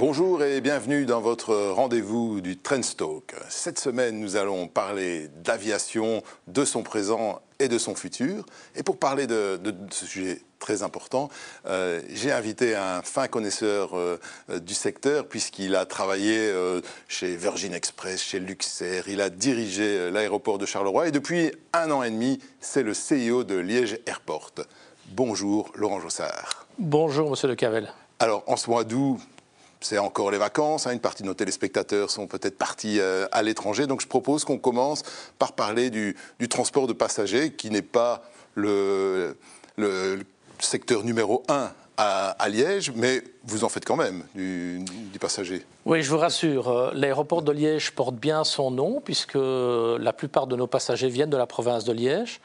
Bonjour et bienvenue dans votre rendez-vous du Trendstalk. Cette semaine, nous allons parler d'aviation, de son présent et de son futur. Et pour parler de, ce sujet très important, euh, j'ai invité un fin connaisseur euh, du secteur puisqu'il a travaillé euh, chez Virgin Express, chez Luxair, il a dirigé l'aéroport de Charleroi et depuis un an et demi, c'est le CEO de Liège Airport. Bonjour Laurent Jossard. Bonjour Monsieur Le Cavel. Alors en ce mois d'août, c'est encore les vacances. Hein. une partie de nos téléspectateurs sont peut-être partis euh, à l'étranger. Donc je propose qu'on commence par parler du, transport de passagers, qui n'est pas le, secteur numéro un à, Liège, mais vous en faites quand même du, du passager. Oui, je vous rassure, euh, l'aéroport de Liège porte bien son nom, puisque la plupart de nos passagers viennent de la province de Liège.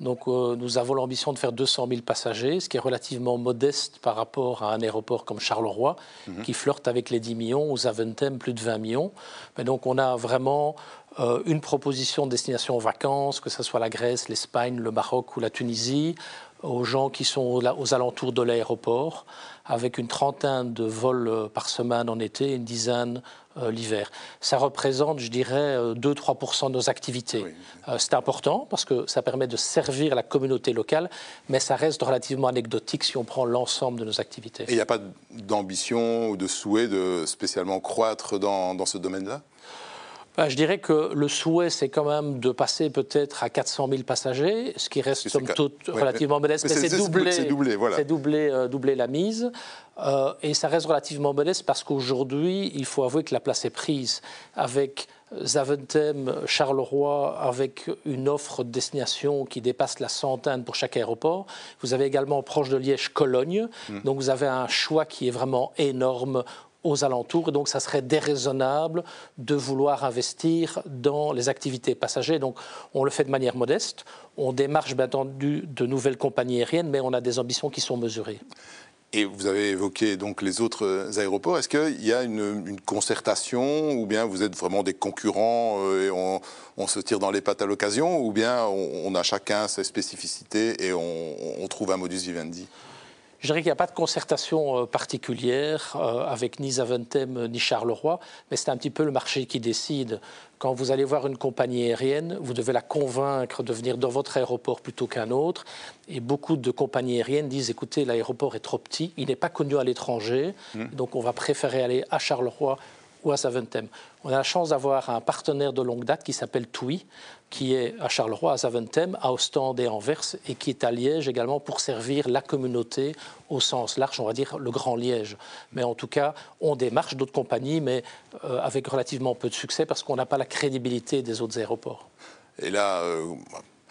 Donc euh, nous avons l'ambition de faire 200 000 passagers, ce qui est relativement modeste par rapport à un aéroport comme Charleroi, mhm. qui flirte avec les 10 millions, ou Zaventem plus de 20 millions. Mais donc on a vraiment euh, une proposition de destination vacances, que ce soit la Grèce, l'Espagne, le Maroc ou la Tunisie, aux gens qui sont aux alentours de l'aéroport, avec une trentaine de vols euh, par semaine en été, une dizaine euh, l'hiver. Ça représente, je dirais, 2-3% euh, de nos activités. c'est important parce que ça permet de servir la communauté locale, mais ça reste relativement anecdotique si on prend l'ensemble de nos activités. Et il n'y a pas d'ambition ou de souhait de spécialement croître dans, dans ce domaine-là? Bah, je dirais que le souhait, c'est quand même de passer peut-être à 400 000 passagers, ce qui reste somme toute relativement modeste, mais, c'est doublé, voilà. doublé, euh, doublé, la mise. Euh, et ça reste relativement modeste parce qu'aujourd'hui, il faut avouer que la place est prise avec Zaventem, Charleroi, avec une offre de destination qui dépasse la centaine pour chaque aéroport. Vous avez également proche de Liège Cologne. Mmh. Donc vous avez un choix qui est vraiment énorme aux alentours. Donc, ça serait déraisonnable de vouloir investir dans les activités passagers. Donc, on le fait de manière modeste. On démarche, bien entendu, de nouvelles compagnies aériennes, mais on a des ambitions qui sont mesurées. Et vous avez évoqué donc les autres aéroports. Est-ce qu'il y a une, concertation ou bien vous êtes vraiment des concurrents euh, et on, se tire dans les pattes à l'occasion ou bien on, a chacun ses spécificités et on trouve un modus vivendi? Je dirais qu'il n'y a pas de concertation euh, particulière euh, avec ni Zaventem ni Charleroi, mais c'est un petit peu le marché qui décide. Quand vous allez voir une compagnie aérienne, vous devez la convaincre de venir dans votre aéroport plutôt qu'un autre. Et beaucoup de compagnies aériennes disent écoutez, l'aéroport est trop petit, il n'est pas connu à l'étranger, mmh. donc on va préférer aller à Charleroi ou à Saventem. On a la chance d'avoir un partenaire de longue date qui s'appelle TUI, qui est à Charleroi, à Saventem, à Ostende et Anvers, et qui est à Liège également pour servir la communauté au sens large, on va dire le Grand Liège. Mais en tout cas, on démarche d'autres compagnies, mais euh, avec relativement peu de succès parce qu'on n'a pas la crédibilité des autres aéroports. Et là, euh,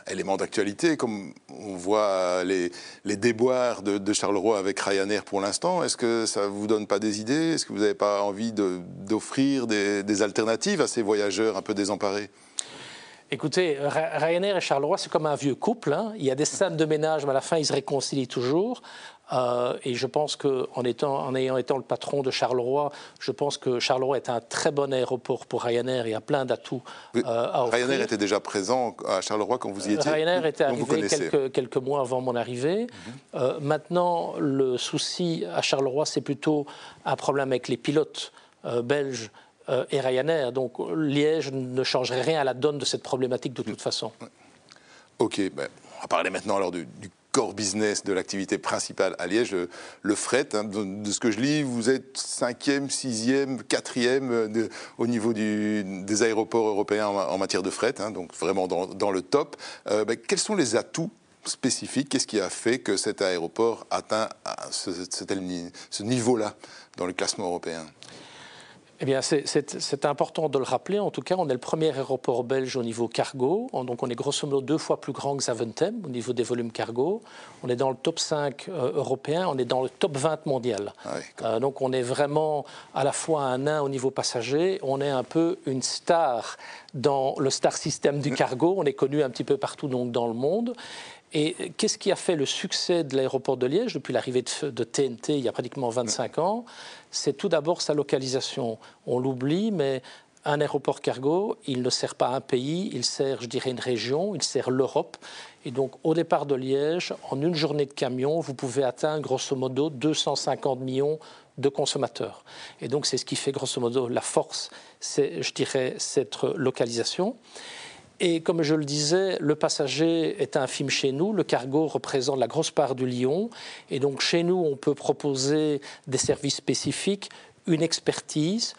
élément d'actualité, comme on voit les, déboires de, Charleroi avec Ryanair pour l'instant. Est-ce que ça ne vous donne pas des idées? Est-ce que vous n'avez pas envie d'offrir des, alternatives à ces voyageurs un peu désemparés? Écoutez, Ryanair et Charleroi, c'est comme un vieux couple. Hein. Il y a des scènes de ménage, mais à la fin, ils se réconcilient toujours. Euh, et je pense qu'en étant, en ayant été le patron de Charleroi, je pense que Charleroi est un très bon aéroport pour Ryanair. Y a plein d'atouts euh, à offrir. Ryanair était déjà présent à Charleroi quand vous y étiez Ryanair était arrivé quelques, quelques, mois avant mon arrivée. Mhm. Euh, maintenant, le souci à Charleroi, c'est plutôt un problème avec les pilotes belges et Ryanair. Donc Liège ne changerait rien à la donne de cette problématique de toute façon. Ok, ben, on va parler maintenant alors du, core business de l'activité principale à Liège, le, fret. Hein. de, ce que je lis, vous êtes cinquième, sixième, quatrième euh, au niveau des aéroports européens en, matière de fret, hein, donc vraiment dans, le top. Euh, ben, quels sont les atouts spécifiques? Qu'est-ce qui a fait que cet aéroport atteint ce, ce niveau-là dans le classement européen? Eh bien, c'est important de le rappeler. En tout cas, on est le premier aéroport belge au niveau cargo. Donc, on est grosso modo deux fois plus grand que Zaventem au niveau des volumes cargo. On est dans le top 5 euh, européen, on est dans le top 20 mondial. Ah euh, donc, on est vraiment à la fois un nain au niveau passager. On est un peu une star dans le star system du cargo. On est connu un petit peu partout donc, dans le monde. Et qu'est-ce qui a fait le succès de l'aéroport de Liège depuis l'arrivée de, TNT il y a pratiquement 25 ans? C'est tout d'abord sa localisation. On l'oublie, mais un aéroport cargo, il ne sert pas un pays, il sert, je dirais, une région, il sert l'Europe. Et donc, au départ de Liège, en une journée de camion, vous pouvez atteindre grosso modo 250 millions de consommateurs. Et donc c'est ce qui fait grosso modo la force, c'est, je dirais, cette localisation. Et comme je le disais, le passager est infime chez nous, le cargo représente la grosse part du lion, et donc chez nous, on peut proposer des services spécifiques, une expertise.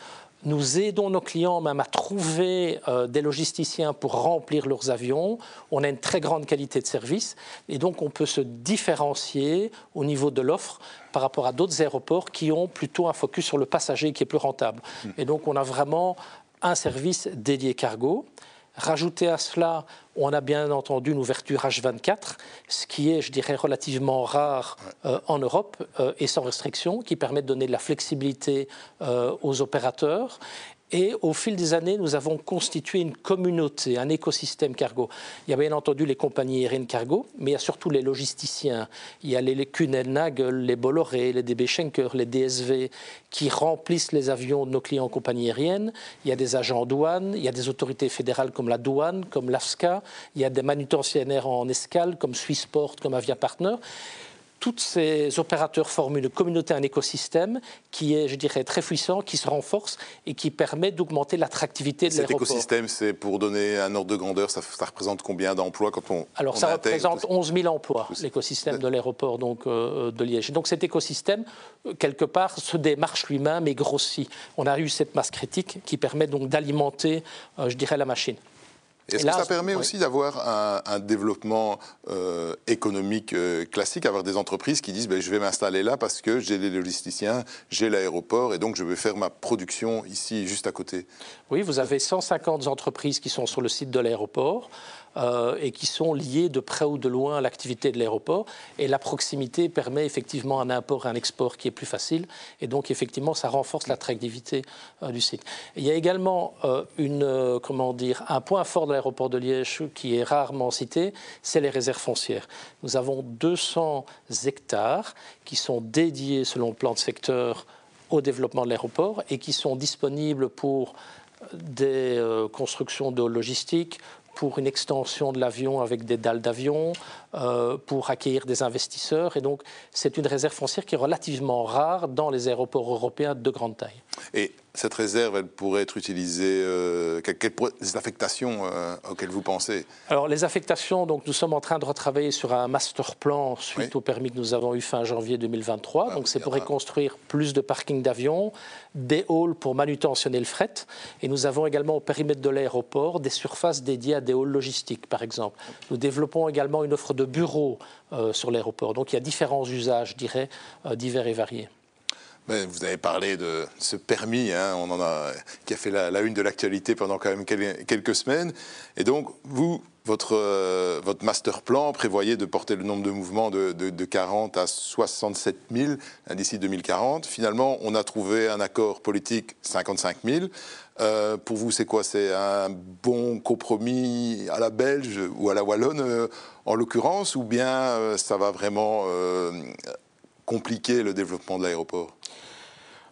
Nous aidons nos clients même à trouver euh, des logisticiens pour remplir leurs avions. On a une très grande qualité de service et donc on peut se différencier au niveau de l'offre par rapport à d'autres aéroports qui ont plutôt un focus sur le passager qui est plus rentable. Hmm. Et donc on a vraiment un service dédié cargo. Rajouter à cela, on a bien entendu une ouverture H24, ce qui est, je dirais, relativement rare euh, en Europe euh, et sans restriction, qui permet de donner de la flexibilité euh, aux opérateurs. Et au fil des années, nous avons constitué une communauté, un écosystème cargo. Il y a bien entendu les compagnies aériennes cargo, mais il y a surtout les logisticiens. Il y a les Kuehne-Nagel, les Bolloré, les DB Schenker, les DSV, qui remplissent les avions de nos clients en compagnie aérienne. Il y a des agents douane, il y a des autorités fédérales comme la douane, comme l'AFSCA, il y a des manutentionnaires en escale comme Swissport, comme Avia Partner tous ces opérateurs forment une communauté, un écosystème qui est, je dirais, très puissant, qui se renforce et qui permet d'augmenter l'attractivité de l'aéroport. Cet écosystème, c'est pour donner un ordre de grandeur, ça, représente combien d'emplois quand on Alors, ça représente 11 000 emplois, l'écosystème de l'aéroport donc euh, de Liège. donc, cet écosystème, euh, quelque part, se démarche lui-même et grossit. On a eu cette masse critique qui permet donc d'alimenter, euh, je dirais, la machine. Est-ce que ça permet aussi d'avoir un, développement euh, économique euh, classique, avoir des entreprises qui disent ben, je vais m'installer là parce que j'ai les logisticiens, j'ai l'aéroport et donc je vais faire ma production ici juste à côté? Oui, vous avez 150 entreprises qui sont sur le site de l'aéroport. Euh, et qui sont liés de près ou de loin à l'activité de l'aéroport. Et la proximité permet effectivement un import et un export qui est plus facile. Et donc, effectivement, ça renforce l'attractivité euh, du site. il y a également euh, une, comment dire, un point fort de l'aéroport de Liège qui est rarement cité, c'est les réserves foncières. Nous avons 200 hectares qui sont dédiés, selon le plan de secteur, au développement de l'aéroport et qui sont disponibles pour des constructions de logistique, pour une extension de l'avion avec des dalles d'avion, euh, pour accueillir des investisseurs. Et donc, c'est une réserve foncière qui est relativement rare dans les aéroports européens de grande taille. Cette réserve, elle pourrait être utilisée, euh, quelles, affectations euh, auxquelles vous pensez? Alors, les affectations, donc, nous sommes en train de retravailler sur un master plan suite au permis que nous avons eu fin janvier 2023. Ah donc, c'est pour reconstruire plus de parkings d'avions, des halls pour manutentionner le fret. Et nous avons également au périmètre de l'aéroport des surfaces dédiées à des halls logistiques, par exemple. Nous développons également une offre de bureaux euh, sur l'aéroport. Donc, il y a différents usages, je dirais, divers et variés vous avez parlé de ce permis, hein, qui a fait la, une de l'actualité pendant quand même quelques semaines. Et donc, vous, votre, euh, votre master plan prévoyait de porter le nombre de mouvements de, 40 à 67 000 hein, d'ici 2040. Finalement, on a trouvé un accord politique 55 000. Euh, pour vous, c'est quoi? C'est un bon compromis à la belge ou à la wallonne, euh, en l'occurrence, ou bien ça va vraiment compliquer le développement de l'aéroport?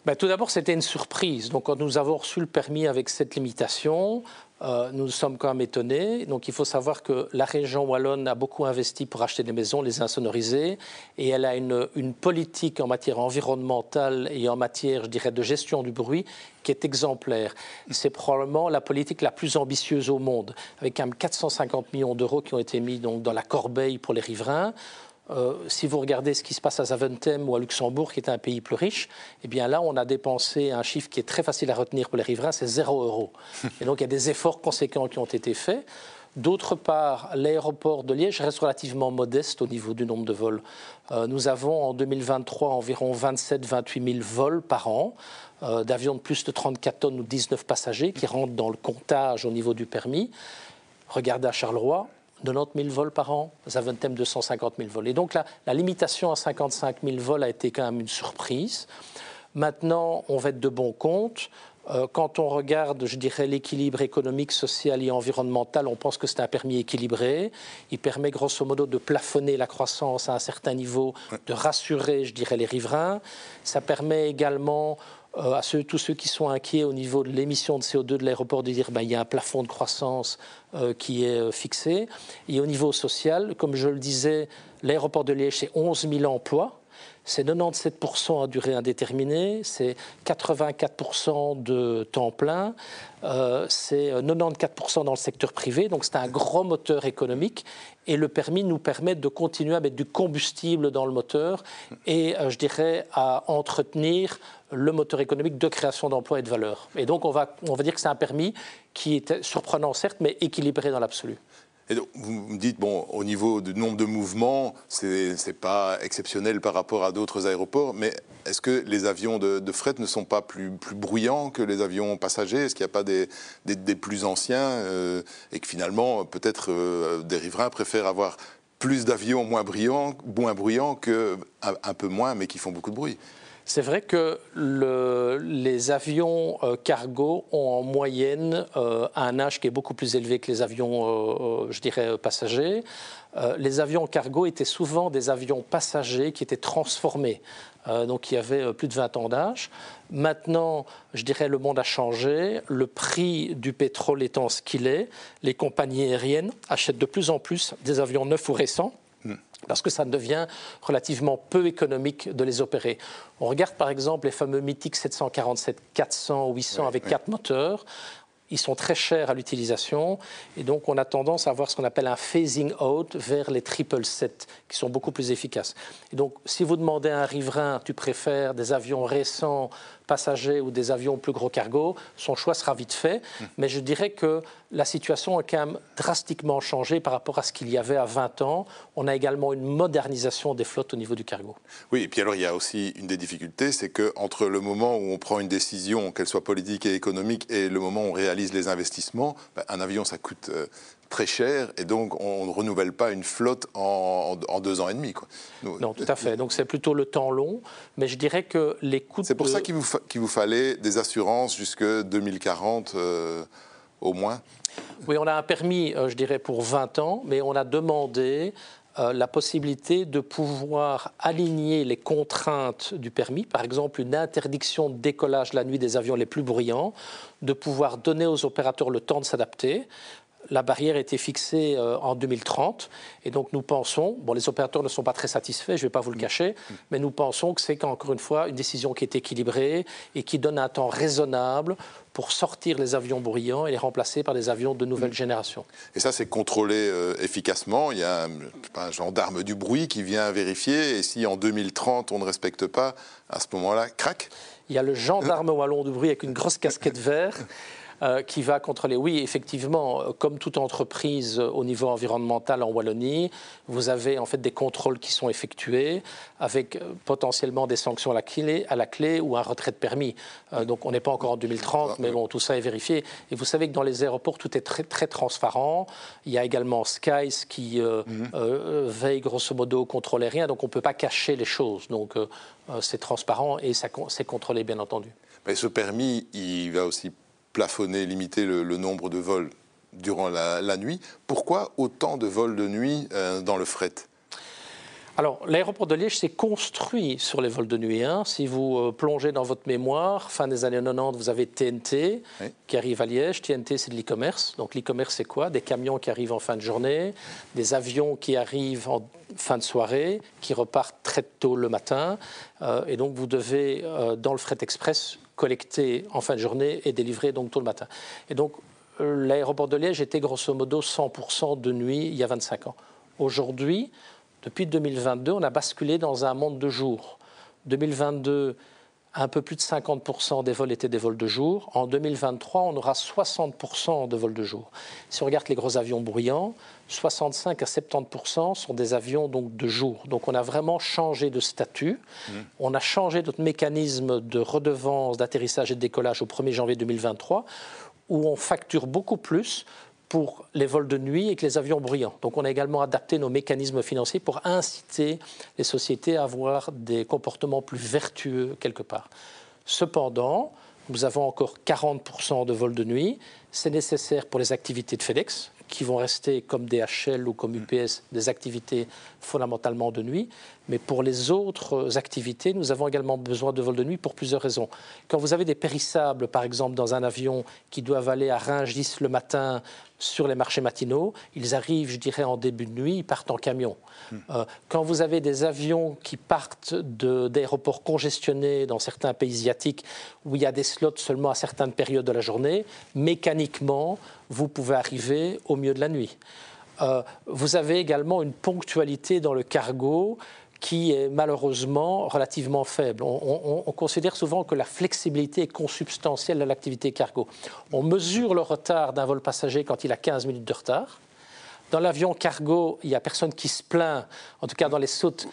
Ben, tout d'abord, c'était une surprise. Donc, quand nous avons reçu le permis avec cette limitation, euh, nous sommes quand même étonnés. Donc, il faut savoir que la région wallonne a beaucoup investi pour acheter des maisons, les insonoriser, et elle a une, politique en matière environnementale et en matière, je dirais, de gestion du bruit qui est exemplaire. C'est probablement la politique la plus ambitieuse au monde, avec quand même 450 millions d'euros qui ont été mis dans la corbeille pour les riverains. Euh, si vous regardez ce qui se passe à Zaventem ou à Luxembourg, qui est un pays plus riche, eh bien là, on a dépensé un chiffre qui est très facile à retenir pour les riverains, c'est 0 euros. Et donc, il y a des efforts conséquents qui ont été faits. D'autre part, l'aéroport de Liège reste relativement modeste au niveau du nombre de vols. Euh, nous avons en 2023 environ 27-28 000 vols par an euh, d'avions de plus de 34 tonnes ou 19 passagers qui rentrent dans le comptage au niveau du permis. Regardez à Charleroi, 90 000 vols par an, Zaventem 250 000 vols. Et donc la, la limitation à 55 000 vols a été quand même une surprise. Maintenant, on va être de bon compte. Euh, quand on regarde, je dirais, l'équilibre économique, social et environnemental, on pense que c'est un permis équilibré. Il permet grosso modo de plafonner la croissance à un certain niveau, de rassurer, je dirais, les riverains. Ça permet également euh, à tous ceux qui sont inquiets au niveau de l'émission de CO2 de l'aéroport de dire ben, y a un plafond de croissance euh, qui est euh, fixé. Et au niveau social, comme je le disais, l'aéroport de Liège, c'est 11 000 emplois. c'est 97% à durée indéterminée, c'est 84% de temps plein, c'est 94% dans le secteur privé, donc c'est un gros moteur économique. Et le permis nous permet de continuer à mettre du combustible dans le moteur et, je dirais, à entretenir le moteur économique de création d'emplois et de valeur. Et donc, on va, on va dire que c'est un permis qui est surprenant, certes, mais équilibré dans l'absolu. Et donc, vous me dites, bon, au niveau du nombre de mouvements, ce n'est pas exceptionnel par rapport à d'autres aéroports, mais est-ce que les avions de, fret ne sont pas plus, plus bruyants que les avions passagers? Est-ce qu'il n'y a pas des, des, plus anciens euh, et que finalement, peut-être euh, des riverains préfèrent avoir plus d'avions moins bruyants, moins bruyants que un peu moins, mais qui font beaucoup de bruit? C'est vrai que les avions euh, cargo ont en moyenne euh, un âge qui est beaucoup plus élevé que les avions, euh, je dirais, passagers. les avions cargo étaient souvent des avions passagers qui étaient transformés, donc qui avaient plus de 20 ans d'âge. Maintenant, je dirais, le monde a changé. Le prix du pétrole étant ce qu'il est, les compagnies aériennes achètent de plus en plus des avions neufs ou récents parce que ça devient relativement peu économique de les opérer. On regarde par exemple les fameux mythiques 747, 400, 800 avec quatre moteurs. Ils sont très chers à l'utilisation et donc on a tendance à avoir ce qu'on appelle un phasing out vers les 777 qui sont beaucoup plus efficaces. Et donc si vous demandez à un riverain, tu préfères des avions récents passagers ou des avions plus gros cargo, son choix sera vite fait. Hmm. Mais je dirais que la situation a quand même drastiquement changé par rapport à ce qu'il y avait à 20 ans. On a également une modernisation des flottes au niveau du cargo. Oui, et puis alors il y a aussi une des difficultés, c'est qu'entre le moment où on prend une décision, qu'elle soit politique et économique, et le moment où on réalise les investissements, ben, un avion ça coûte euh, très cher et donc on ne renouvelle pas une flotte en, deux ans et demi. Quoi. non, tout à fait. Donc c'est plutôt le temps long, mais je dirais que les coûts. C'est pour ça qu'il vous, vous, fallait des assurances jusque 2040 euh, au moins. Oui, on a un permis, euh, je dirais, pour 20 ans, mais on a demandé euh, la possibilité de pouvoir aligner les contraintes du permis, par exemple une interdiction de décollage la nuit des avions les plus bruyants, de pouvoir donner aux opérateurs le temps de s'adapter, la barrière a été fixée euh, en 2030 et donc nous pensons, bon les opérateurs ne sont pas très satisfaits, je ne vais pas vous le cacher, mais nous pensons que c'est encore une fois une décision qui est équilibrée et qui donne un temps raisonnable pour sortir les avions bruyants et les remplacer par des avions de nouvelle génération. Et ça, c'est contrôlé euh, efficacement. Il y a un, gendarme du bruit qui vient vérifier. Et si en 2030, on ne respecte pas, à ce moment-là, crac. Il y a le gendarme wallon du bruit avec une grosse casquette verte euh, qui va contrôler. Oui, effectivement, euh, comme toute entreprise euh, au niveau environnemental en Wallonie, vous avez en fait des contrôles qui sont effectués avec potentiellement des sanctions à la clé, à la clé ou un retrait de permis. donc on n'est pas encore en 2030, mais bon, tout ça est vérifié. Et vous savez que dans les aéroports, tout est très, très transparent. Il y a également Skies qui mhm. veille grosso modo au contrôle aérien, donc on ne peut pas cacher les choses. Donc c'est transparent et c'est contrôlé, bien entendu. Mais ce permis, il va aussi plafonner, limiter le, nombre de vols durant la, nuit. Pourquoi autant de vols de nuit euh, dans le fret? Alors, l'aéroport de Liège s'est construit sur les vols de nuit. Hein. Si vous euh, plongez dans votre mémoire, fin des années 90, vous avez TNT qui arrive à Liège. TNT, c'est de l'e-commerce. Donc, l'e-commerce, c'est quoi? Des camions qui arrivent en fin de journée, des avions qui arrivent en fin de soirée, qui repartent très tôt le matin. Euh, et donc, vous devez, dans le fret express, collecté en fin de journée et délivré donc tôt le matin. Et donc l'aéroport de Liège était grosso modo 100% de nuit il y a 25 ans. Aujourd'hui, depuis 2022, on a basculé dans un monde de jour. 2022, un peu plus de 50% des vols étaient des vols de jour. En 2023, on aura 60% de vols de jour. Si on regarde les gros avions bruyants, 65 à 70% sont des avions donc de jour. Donc on a vraiment changé de statut. Mmh. On a changé notre mécanisme de redevance d'atterrissage et de décollage au 1er janvier 2023, où on facture beaucoup plus pour les vols de nuit et les avions bruyants. Donc on a également adapté nos mécanismes financiers pour inciter les sociétés à avoir des comportements plus vertueux quelque part. Cependant, nous avons encore 40% de vols de nuit. C'est nécessaire pour les activités de FedEx, qui vont rester comme DHL ou comme UPS des activités fondamentalement de nuit. Mais pour les autres activités, nous avons également besoin de vols de nuit pour plusieurs raisons. Quand vous avez des périssables, par exemple, dans un avion qui doivent aller à Rungis le matin sur les marchés matinaux, ils arrivent, je dirais, en début de nuit, ils partent en camion. Hmm. Euh, quand vous avez des avions qui partent d'aéroports congestionnés dans certains pays asiatiques, où il y a des slots seulement à certaines périodes de la journée, mécaniquement, vous pouvez arriver au milieu de la nuit. Euh, vous avez également une ponctualité dans le cargo qui est malheureusement relativement faible. On, considère souvent que la flexibilité est consubstantielle à l'activité cargo. On mesure le retard d'un vol passager quand il a 15 minutes de retard. Dans l'avion cargo, il n'y a personne qui se plaint, en tout cas dans les sautes.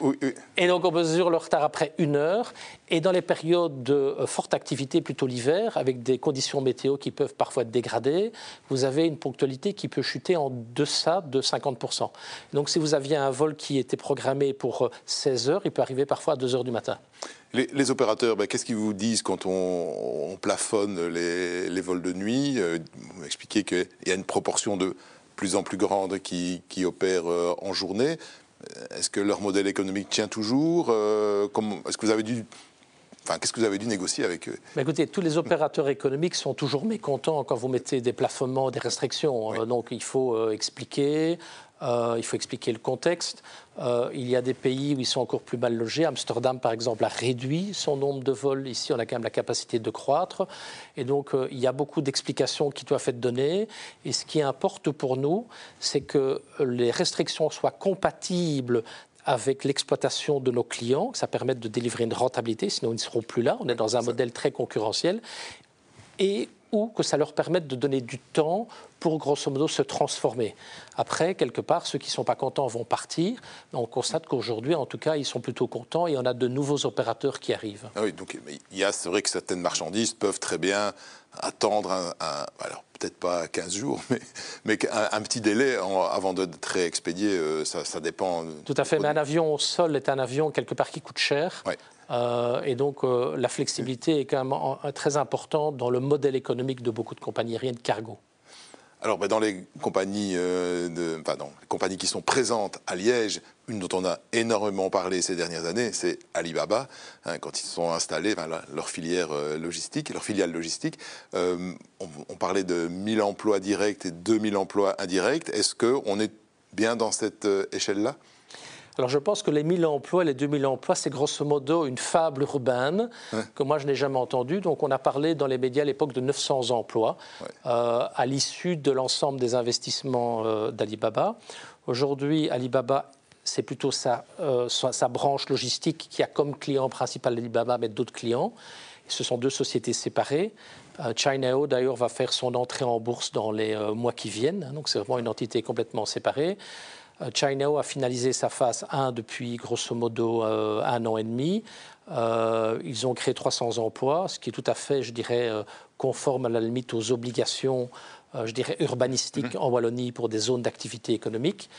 Et donc on mesure le retard après une heure. Et dans les périodes de euh, forte activité, plutôt l'hiver, avec des conditions météo qui peuvent parfois être dégradées, vous avez une ponctualité qui peut chuter en deçà de 50%. Donc si vous aviez un vol qui était programmé pour 16 euh, heures, il peut arriver parfois à 2 heures du matin. Les, opérateurs, ben, qu'est-ce qu'ils vous disent quand on, plafonne les, vols de nuit? Euh, Vous m'expliquez qu'il y a une proportion de plus en plus grandes qui, qui opèrent euh, en journée. Euh, est-ce que leur modèle économique tient toujours euh, Est-ce que vous avez dû Enfin, qu'est-ce que vous avez dû négocier avec eux? Écoutez, tous les opérateurs économiques sont toujours mécontents quand vous mettez des plafonnements, des restrictions. Donc, il faut expliquer, euh, il faut expliquer le contexte. Euh, il y a des pays où ils sont encore plus mal logés. Amsterdam, par exemple, a réduit son nombre de vols. Ici, on a quand même la capacité de croître. Et donc, euh, il y a beaucoup d'explications qui doivent être données. Et ce qui importe pour nous, c'est que les restrictions soient compatibles avec l'exploitation de nos clients, que ça permette de délivrer une rentabilité, sinon ils ne seront plus là. On est dans un modèle très concurrentiel. Et ou que ça leur permette de donner du temps pour grosso modo se transformer. Après, quelque part, ceux qui ne sont pas contents vont partir. on constate qu'aujourd'hui, en tout cas, ils sont plutôt contents et on a de nouveaux opérateurs qui arrivent. Ah oui, donc il y a, c'est vrai que certaines marchandises peuvent très bien attendre un, alors peut-être pas 15 jours, mais, mais un, petit délai avant d'être réexpédié, euh, ça, ça, dépend. Tout à fait, mais un avion au sol est un avion quelque part qui coûte cher. Euh, et donc euh, la flexibilité est quand même très importante dans le modèle économique de beaucoup de compagnies aériennes cargo. Alors, dans les compagnies, euh, de, les compagnies qui sont présentes à Liège, une dont on a énormément parlé ces dernières années, c'est Alibaba. Hein, quand ils sont installés, leur filière logistique, leur filiale logistique, on, on, parlait de 1000 emplois directs et 2000 emplois indirects. Est-ce qu'on est bien dans cette échelle-là? Alors je pense que les 1000 emplois, les 2000 emplois, c'est grosso modo une fable urbaine que moi je n'ai jamais entendue. Donc on a parlé dans les médias à l'époque de 900 emplois euh, à l'issue de l'ensemble des investissements euh, d'Alibaba. Aujourd'hui, Alibaba c'est plutôt sa, euh, sa, branche logistique qui a comme client principal Alibaba, mais d'autres clients. Ce sont deux sociétés séparées. Chinao, d'ailleurs, va faire son entrée en bourse dans les mois qui viennent. Donc, c'est vraiment une entité complètement séparée. Euh, Chinao a finalisé sa phase 1 depuis grosso modo euh, un an et demi. Euh, ils ont créé 300 emplois, ce qui est tout à fait, je dirais, conforme à la limite aux obligations, je dirais, urbanistiques mhm. en Wallonie pour des zones d'activité économique.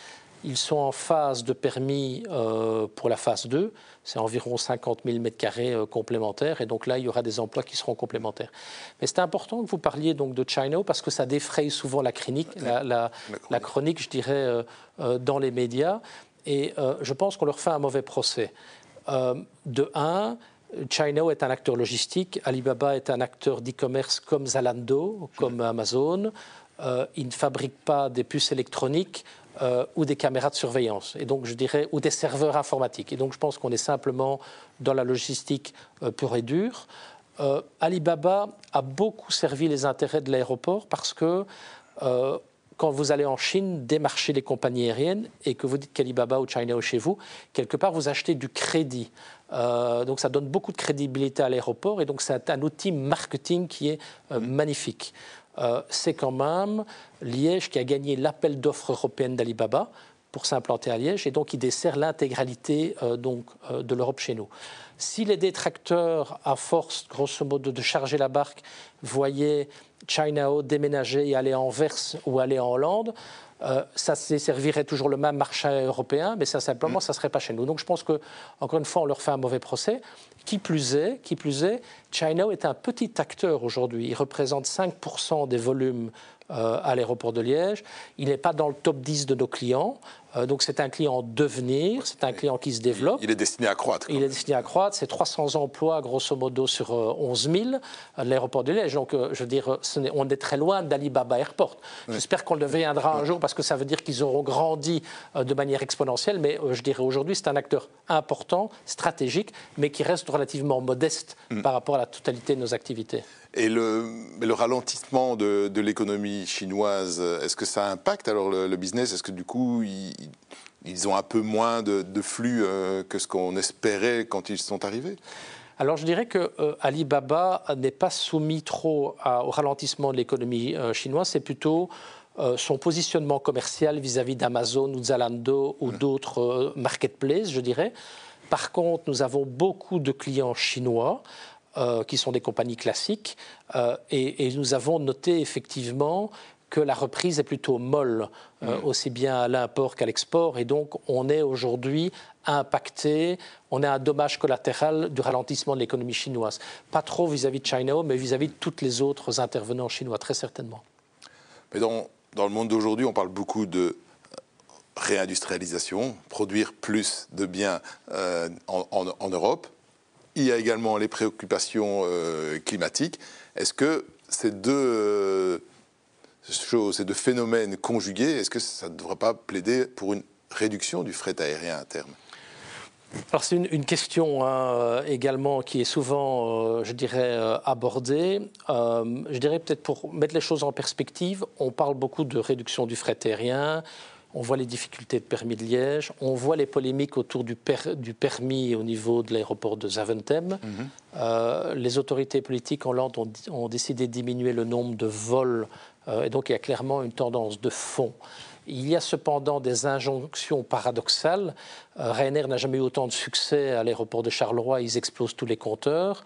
Ils sont en phase de permis euh, pour la phase 2. C'est environ 50 000 m2 euh, complémentaires. Et donc là, il y aura des emplois qui seront complémentaires. Mais c'est important que vous parliez donc de China parce que ça défraye souvent la, chronique, la, chronique, je dirais, euh, dans les médias. Et je pense qu'on leur fait un mauvais procès. de un, China est un acteur logistique, Alibaba est un acteur d'e-commerce comme Zalando, comme Amazon. Ils ne fabriquent pas des puces électroniques euh, ou des caméras de surveillance, et donc je dirais, ou des serveurs informatiques. Et donc je pense qu'on est simplement dans la logistique euh, pure et dure. Euh, Alibaba a beaucoup servi les intérêts de l'aéroport parce que quand vous allez en Chine démarcher les compagnies aériennes et que vous dites qu'Alibaba ou China ou chez vous, quelque part vous achetez du crédit. donc ça donne beaucoup de crédibilité à l'aéroport et donc c'est un outil marketing qui est magnifique. Euh, c'est quand même Liège qui a gagné l'appel d'offres européenne d'Alibaba pour s'implanter à Liège et donc il dessert l'intégralité euh, donc, euh, de l'Europe chez nous. Si les détracteurs, à force grosso modo de charger la barque, voyaient Chinao déménager et aller en Verse ou aller en Hollande, ça servirait toujours le même marché européen, mais ça simplement, ça ne serait pas chez nous. Donc je pense que, encore une fois, on leur fait un mauvais procès. Qui plus est, qui plus est, China est un petit acteur aujourd'hui. Il représente 5% des volumes euh, à l'aéroport de Liège. Il n'est pas dans le top 10 de nos clients. Euh, donc c'est un client en devenir, c'est un client qui se développe. Il est destiné à croître. Il est destiné à croître. C'est 300 emplois, grosso modo, sur 11 000 à l'aéroport de Liège. Donc, je veux dire, on est très loin d'Alibaba Airport. J'espère qu'on le deviendra un jour parce que ça veut dire qu'ils auront grandi de manière exponentielle. Mais je dirais aujourd'hui, c'est un acteur important, stratégique, mais qui reste relativement modeste mm. par rapport à la totalité de nos activités. Et le, le ralentissement de, l'économie chinoise, est-ce que ça impacte alors le, business? Est-ce que du coup, ils, ont un peu moins de, flux euh, que ce qu'on espérait quand ils sont arrivés? Alors je dirais que euh, Alibaba n'est pas soumis trop au ralentissement de l'économie euh, chinoise, c'est plutôt son positionnement commercial vis-à-vis d'Amazon ou Zalando ou d'autres marketplaces, je dirais. Par contre, nous avons beaucoup de clients chinois euh, qui sont des compagnies classiques, euh, et, nous avons noté effectivement que la reprise est plutôt molle, euh, mm. aussi bien à l'import qu'à l'export, et donc on est aujourd'hui impacté, on a un dommage collatéral du ralentissement de l'économie chinoise. Pas trop vis-à-vis de China, mais vis-à-vis de tous les autres intervenants chinois, très certainement. Mais dans, dans le monde d'aujourd'hui, on parle beaucoup de réindustrialisation, produire plus de biens en, en, Europe. Il y a également les préoccupations euh, climatiques. Est-ce que ces deux euh, choses, ces deux phénomènes conjugués, est-ce que ça ne devrait pas plaider pour une réduction du fret aérien à terme? Alors c'est une, question hein, euh, également qui est souvent, je dirais, abordée. je dirais peut-être pour mettre les choses en perspective, on parle beaucoup de réduction du fret aérien, on voit les difficultés de permis de Liège, on voit les polémiques autour du, permis au niveau de l'aéroport de Zaventem. Mhm. Euh, les autorités politiques en Hollande ont, décidé de diminuer le nombre de vols, euh, et donc il y a clairement une tendance de fond. Il y a cependant des injonctions paradoxales. Euh, Ryanair n'a jamais eu autant de succès à l'aéroport de Charleroi, ils explosent tous les compteurs.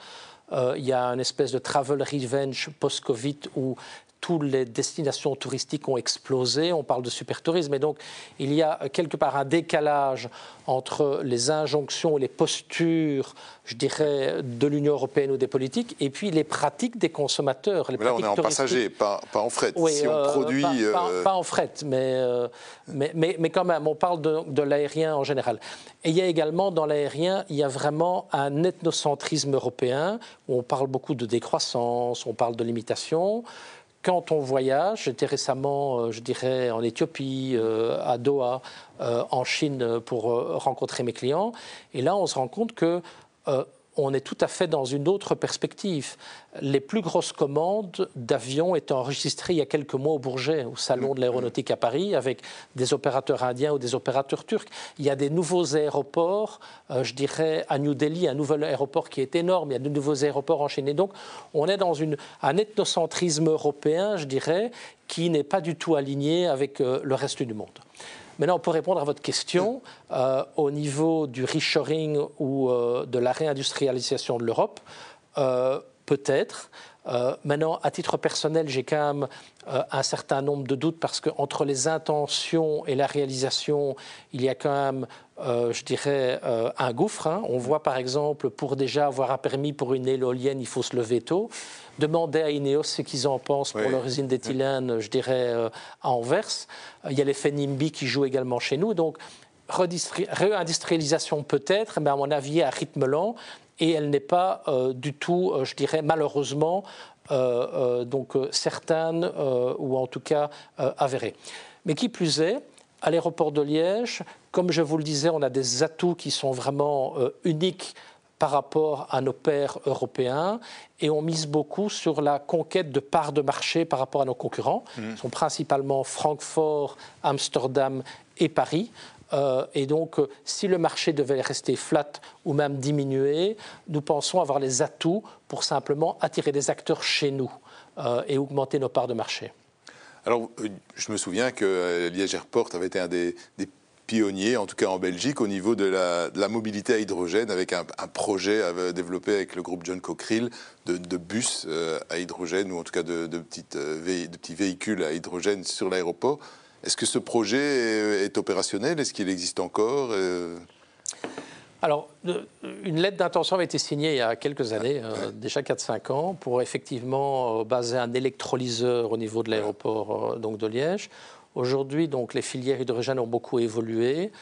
il y a une espèce de travel revenge post-Covid où toutes les destinations touristiques ont explosé, on parle de supertourisme, et donc il y a quelque part un décalage entre les injonctions et les postures, je dirais, de l'Union européenne ou des politiques, et puis les pratiques des consommateurs. Les mais là, on est en passager, pas, en fret. si on produit... Euh, pas, en fret, euh, mais, mais, mais, quand même, on parle de, de l'aérien en général. Et il y a également, dans l'aérien, il y a vraiment un ethnocentrisme européen, où on parle beaucoup de décroissance, on parle de limitation quand on voyage, j'étais récemment, euh, je dirais, en Éthiopie, euh, à Doha, euh, en Chine, pour rencontrer mes clients, et là, on se rend compte que on est tout à fait dans une autre perspective. Les plus grosses commandes d'avions étaient enregistrées il y a quelques mois au Bourget, au Salon de l'aéronautique à Paris, avec des opérateurs indiens ou des opérateurs turcs. Il y a des nouveaux aéroports, euh, je dirais à New Delhi, un nouvel aéroport qui est énorme, il y a de nouveaux aéroports enchaînés. Donc on est dans un ethnocentrisme européen, je dirais, qui n'est pas du tout aligné avec euh, le reste du monde. Maintenant, pour répondre à votre question, euh, au niveau du reshoring ou euh, de la réindustrialisation de l'Europe, euh, peut-être. Maintenant, à titre personnel, j'ai quand même un certain nombre de doutes parce qu'entre les intentions et la réalisation, il y a quand même euh, je dirais, euh, un gouffre. Hein. On voit par exemple, pour déjà avoir un permis pour une éolienne, il faut se lever tôt. Demander à Ineos ce qu'ils en pensent pour leur usine d'éthylène, je dirais, euh, à Anvers. Il y a l'effet NIMBY qui joue également chez nous. Donc, réindustrialisation peut-être, mais à mon avis, à rythme lent. Et elle n'est pas du tout, je dirais, malheureusement, donc certaine ou en tout cas avérée. Mais qui plus est, à l'aéroport de Liège, comme je vous le disais, on a des atouts qui sont vraiment euh, uniques par rapport à nos pairs européens et on mise beaucoup sur la conquête de parts de marché par rapport à nos concurrents. Mmh. Ce sont principalement Francfort, Amsterdam et Paris. Euh, et donc, euh, si le marché devait rester flat ou même diminuer, nous pensons avoir les atouts pour simplement attirer des acteurs chez nous et augmenter nos parts de marché. Alors, je me souviens que Liège Airport avait été un des, des pionnier, en tout cas en Belgique, au niveau de la, mobilité à hydrogène, avec un, projet développé avec le groupe John Cockerill de, bus euh, à hydrogène, ou en tout cas euh, de petits véhicules à hydrogène sur l'aéroport. Est-ce que ce projet est, opérationnel? Est-ce qu'il existe encore? Alors, une lettre d'intention avait été signée il y a quelques années, euh, déjà 4-5 ans, pour effectivement euh, baser un électrolyseur au niveau de l'aéroport euh, donc de Liège. Aujourd'hui, donc, les filières hydrogène ont beaucoup évolué.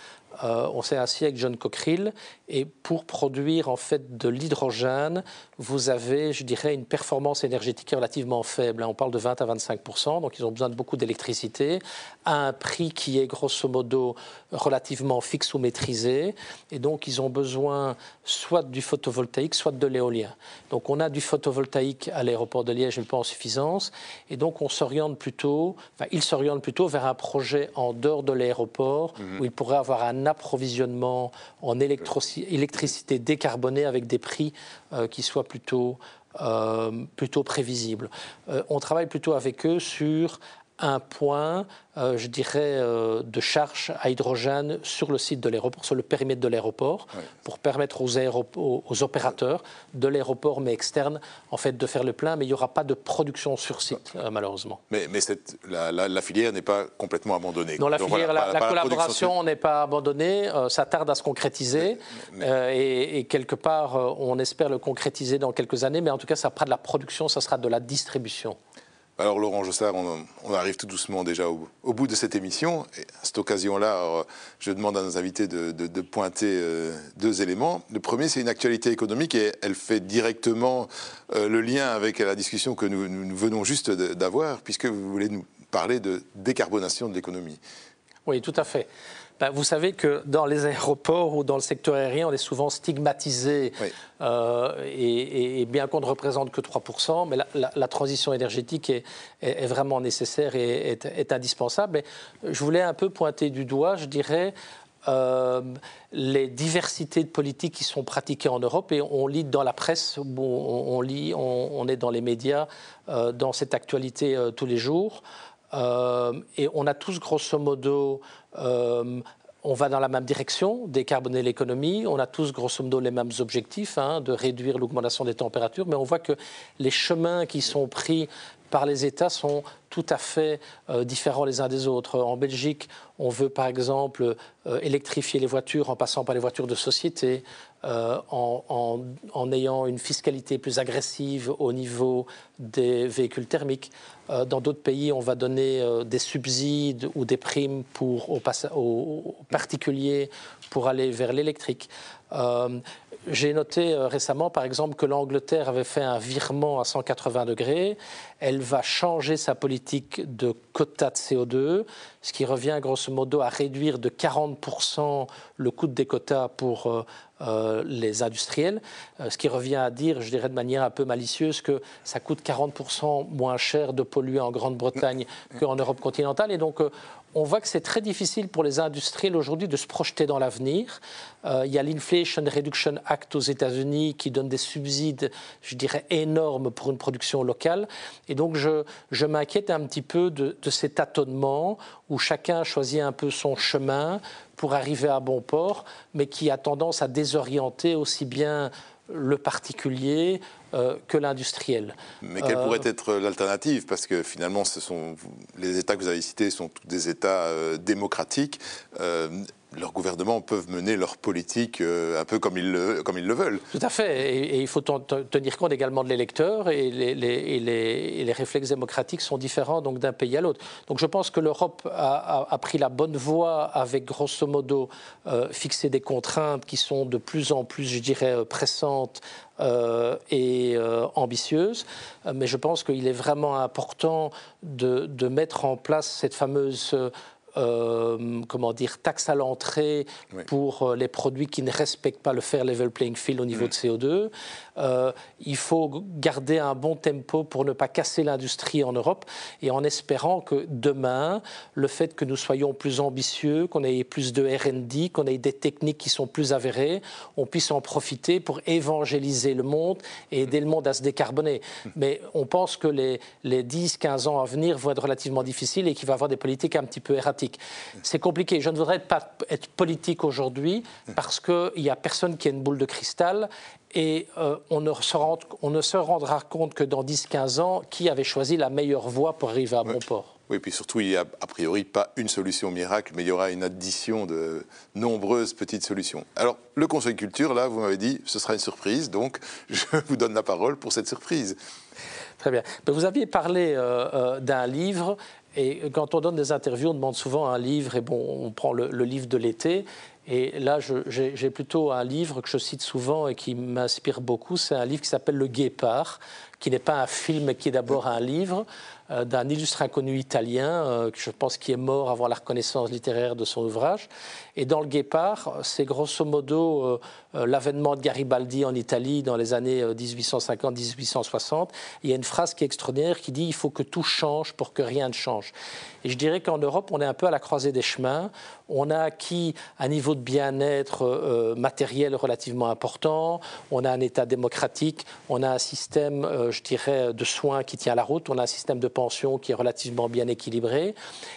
Euh, on s'est assis avec John Cockerill et pour produire en fait de l'hydrogène, vous avez, je dirais, une performance énergétique relativement faible. Hein. On parle de 20 à 25% donc ils ont besoin de beaucoup d'électricité à un prix qui est grosso modo relativement fixe ou maîtrisé. Et donc ils ont besoin soit du photovoltaïque, soit de l'éolien. Donc on a du photovoltaïque à l'aéroport de Liège, mais pas en suffisance. Et donc on s'oriente plutôt, enfin ils s'orientent plutôt vers un projet en dehors de l'aéroport mhm. où ils pourraient avoir un approvisionnement en électricité décarbonée avec des prix euh, qui soient plutôt, euh, prévisibles. Euh, on travaille plutôt avec eux sur un point, euh, je dirais, euh, de charge à hydrogène sur le site de l'aéroport, sur le périmètre de l'aéroport, pour permettre aux, aux, opérateurs de l'aéroport, mais externes, en fait, de faire le plein. Mais il n'y aura pas de production sur site, euh, malheureusement. Mais, mais cette, la, filière n'est pas complètement abandonnée. Non, la filière, la, collaboration n'est pas abandonnée. ça tarde à se concrétiser. et, et, quelque part, on espère le concrétiser dans quelques années. Mais en tout cas, ça sera de la production, ça sera de la distribution. Alors Laurent Jossard, on, arrive tout doucement déjà au, bout de cette émission. À cette occasion-là, je demande à nos invités de, pointer euh, deux éléments. Le premier, c'est une actualité économique et elle fait directement euh, le lien avec la discussion que nous venons juste d'avoir, puisque vous voulez nous parler de décarbonation de l'économie. Oui, tout à fait. Ben, vous savez que dans les aéroports ou dans le secteur aérien, on est souvent stigmatisé. Euh, et, bien qu'on ne représente que 3%, mais la, transition énergétique est, vraiment nécessaire et est, indispensable. je voulais un peu pointer du doigt, je dirais, euh, les diversités de politiques qui sont pratiquées en Europe. Et on lit dans la presse, on, lit, on, est dans les médias, euh, dans cette actualité tous les jours. Et on a tous, grosso modo, euh, on va dans la même direction, décarboner l'économie. On a tous, grosso modo, les mêmes objectifs, hein, de réduire l'augmentation des températures, mais on voit que les chemins qui sont pris par les États sont tout à fait euh, différents les uns des autres. En Belgique, on veut par exemple euh, électrifier les voitures en passant par les voitures de société, en, ayant une fiscalité plus agressive au niveau des véhicules thermiques. Euh, dans d'autres pays, on va donner euh, des subsides ou des primes aux, particuliers pour aller vers l'électrique. Euh, j'ai noté récemment, par exemple, que l'Angleterre avait fait un virement à 180 degrés. Elle va changer sa politique de quota de CO2, ce qui revient grosso modo à réduire de 40% le coût des quotas pour euh, les industriels, euh, ce qui revient à dire, je dirais de manière un peu malicieuse, que ça coûte 40% moins cher de polluer en Grande-Bretagne qu'en Europe continentale. Et donc, euh, on voit que c'est très difficile pour les industriels aujourd'hui de se projeter dans l'avenir. il y a l'Inflation Reduction Act aux États-Unis qui donne des subsides, je dirais, énormes pour une production locale. Et donc, je, je m'inquiète un petit peu de, de cet tâtonnement où chacun choisit un peu son chemin pour arriver à bon port, mais qui a tendance à désorienter aussi bien le particulier euh, que l'industriel. Mais quelle pourrait euh, être l'alternative? Parce que finalement, ce sont, les États que vous avez cités sont tous des États euh, démocratiques leurs gouvernements peuvent mener leur politique euh, un peu comme ils, le, veulent. Tout à fait. Et, il faut tenir compte également de l'électeur et les, réflexes démocratiques sont différents d'un pays à l'autre. Donc je pense que l'Europe a, pris la bonne voie avec grosso modo euh, fixer des contraintes qui sont de plus en plus, je dirais, euh, pressantes et ambitieuses. mais je pense qu'il est vraiment important de, mettre en place cette fameuse euh, comment dire, taxe à l'entrée pour euh, les produits qui ne respectent pas le fair level playing field au niveau mm. de CO2. Euh, il faut garder un bon tempo pour ne pas casser l'industrie en Europe et en espérant que demain, le fait que nous soyons plus ambitieux, qu'on ait plus de RD, qu'on ait des techniques qui sont plus avérées, on puisse en profiter pour évangéliser le monde et aider le monde à se décarboner. Mm. Mais on pense que les, les 10-15 ans à venir vont être relativement difficiles et qu'il va y avoir des politiques un petit peu erratiques. C'est compliqué. Je ne voudrais pas être politique aujourd'hui parce qu'il n'y a personne qui a une boule de cristal et euh, on, ne se rendra compte que dans 10-15 ans, qui avait choisi la meilleure voie pour arriver à bon port. Oui, puis surtout, il n'y a a priori pas une solution miracle, mais il y aura une addition de nombreuses petites solutions. Alors, le Conseil culture, là, vous m'avez dit, ce sera une surprise, donc je vous donne la parole pour cette surprise. Très bien. vous aviez parlé euh, euh, d'un livre, et quand on donne des interviews, on demande souvent un livre, et bon, on prend le, livre de l'été. Et là, j'ai plutôt un livre que je cite souvent et qui m'inspire beaucoup. C'est un livre qui s'appelle Le Guépard, qui n'est pas un film, mais qui est d'abord un livre. Euh, d'un illustre inconnu italien, euh, je pense qui est mort avant la reconnaissance littéraire de son ouvrage. Et dans Le Guépard, c'est grosso modo euh, l'avènement de Garibaldi en Italie dans les années 1850-1860. Il y a une phrase qui est extraordinaire qui dit il faut que tout change pour que rien ne change. Et je dirais qu'en Europe, on est un peu à la croisée des chemins. On a acquis un niveau de bien-être matériel relativement important. On a un État démocratique. On a un système, je dirais, de soins qui tient la route. On a un système de pension qui est relativement bien équilibré.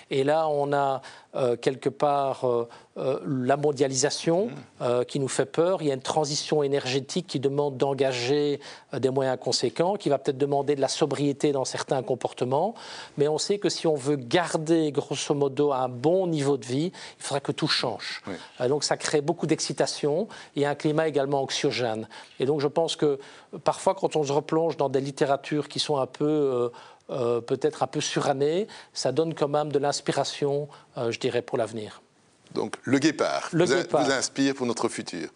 Et là, on a euh, quelque part euh, euh, la mondialisation mmh. qui nous fait peur. Il y a une transition énergétique qui demande d'engager des moyens conséquents, qui va peut-être demander de la sobriété dans certains comportements. Mais on sait que si on veut garder grosso modo un bon niveau de vie, il faudra que tout change. donc ça crée beaucoup d'excitation et un climat également anxiogène. Et donc je pense que parfois quand on se replonge dans des littératures qui sont un peu euh, peut-être un peu suranné, ça donne quand même de l'inspiration, euh, je dirais, pour l'avenir. Donc le guépard, vous, vous, inspire pour notre futur.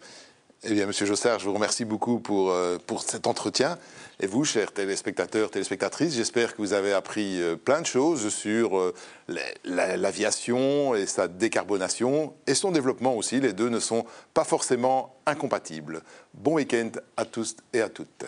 Eh bien, Monsieur Jossard, je vous remercie beaucoup pour, euh, pour cet entretien. Et vous, chers téléspectateurs, téléspectatrices, j'espère que vous avez appris plein de choses sur l'aviation et sa décarbonation et son développement aussi. Les deux ne sont pas forcément incompatibles. Bon week-end à tous et à toutes.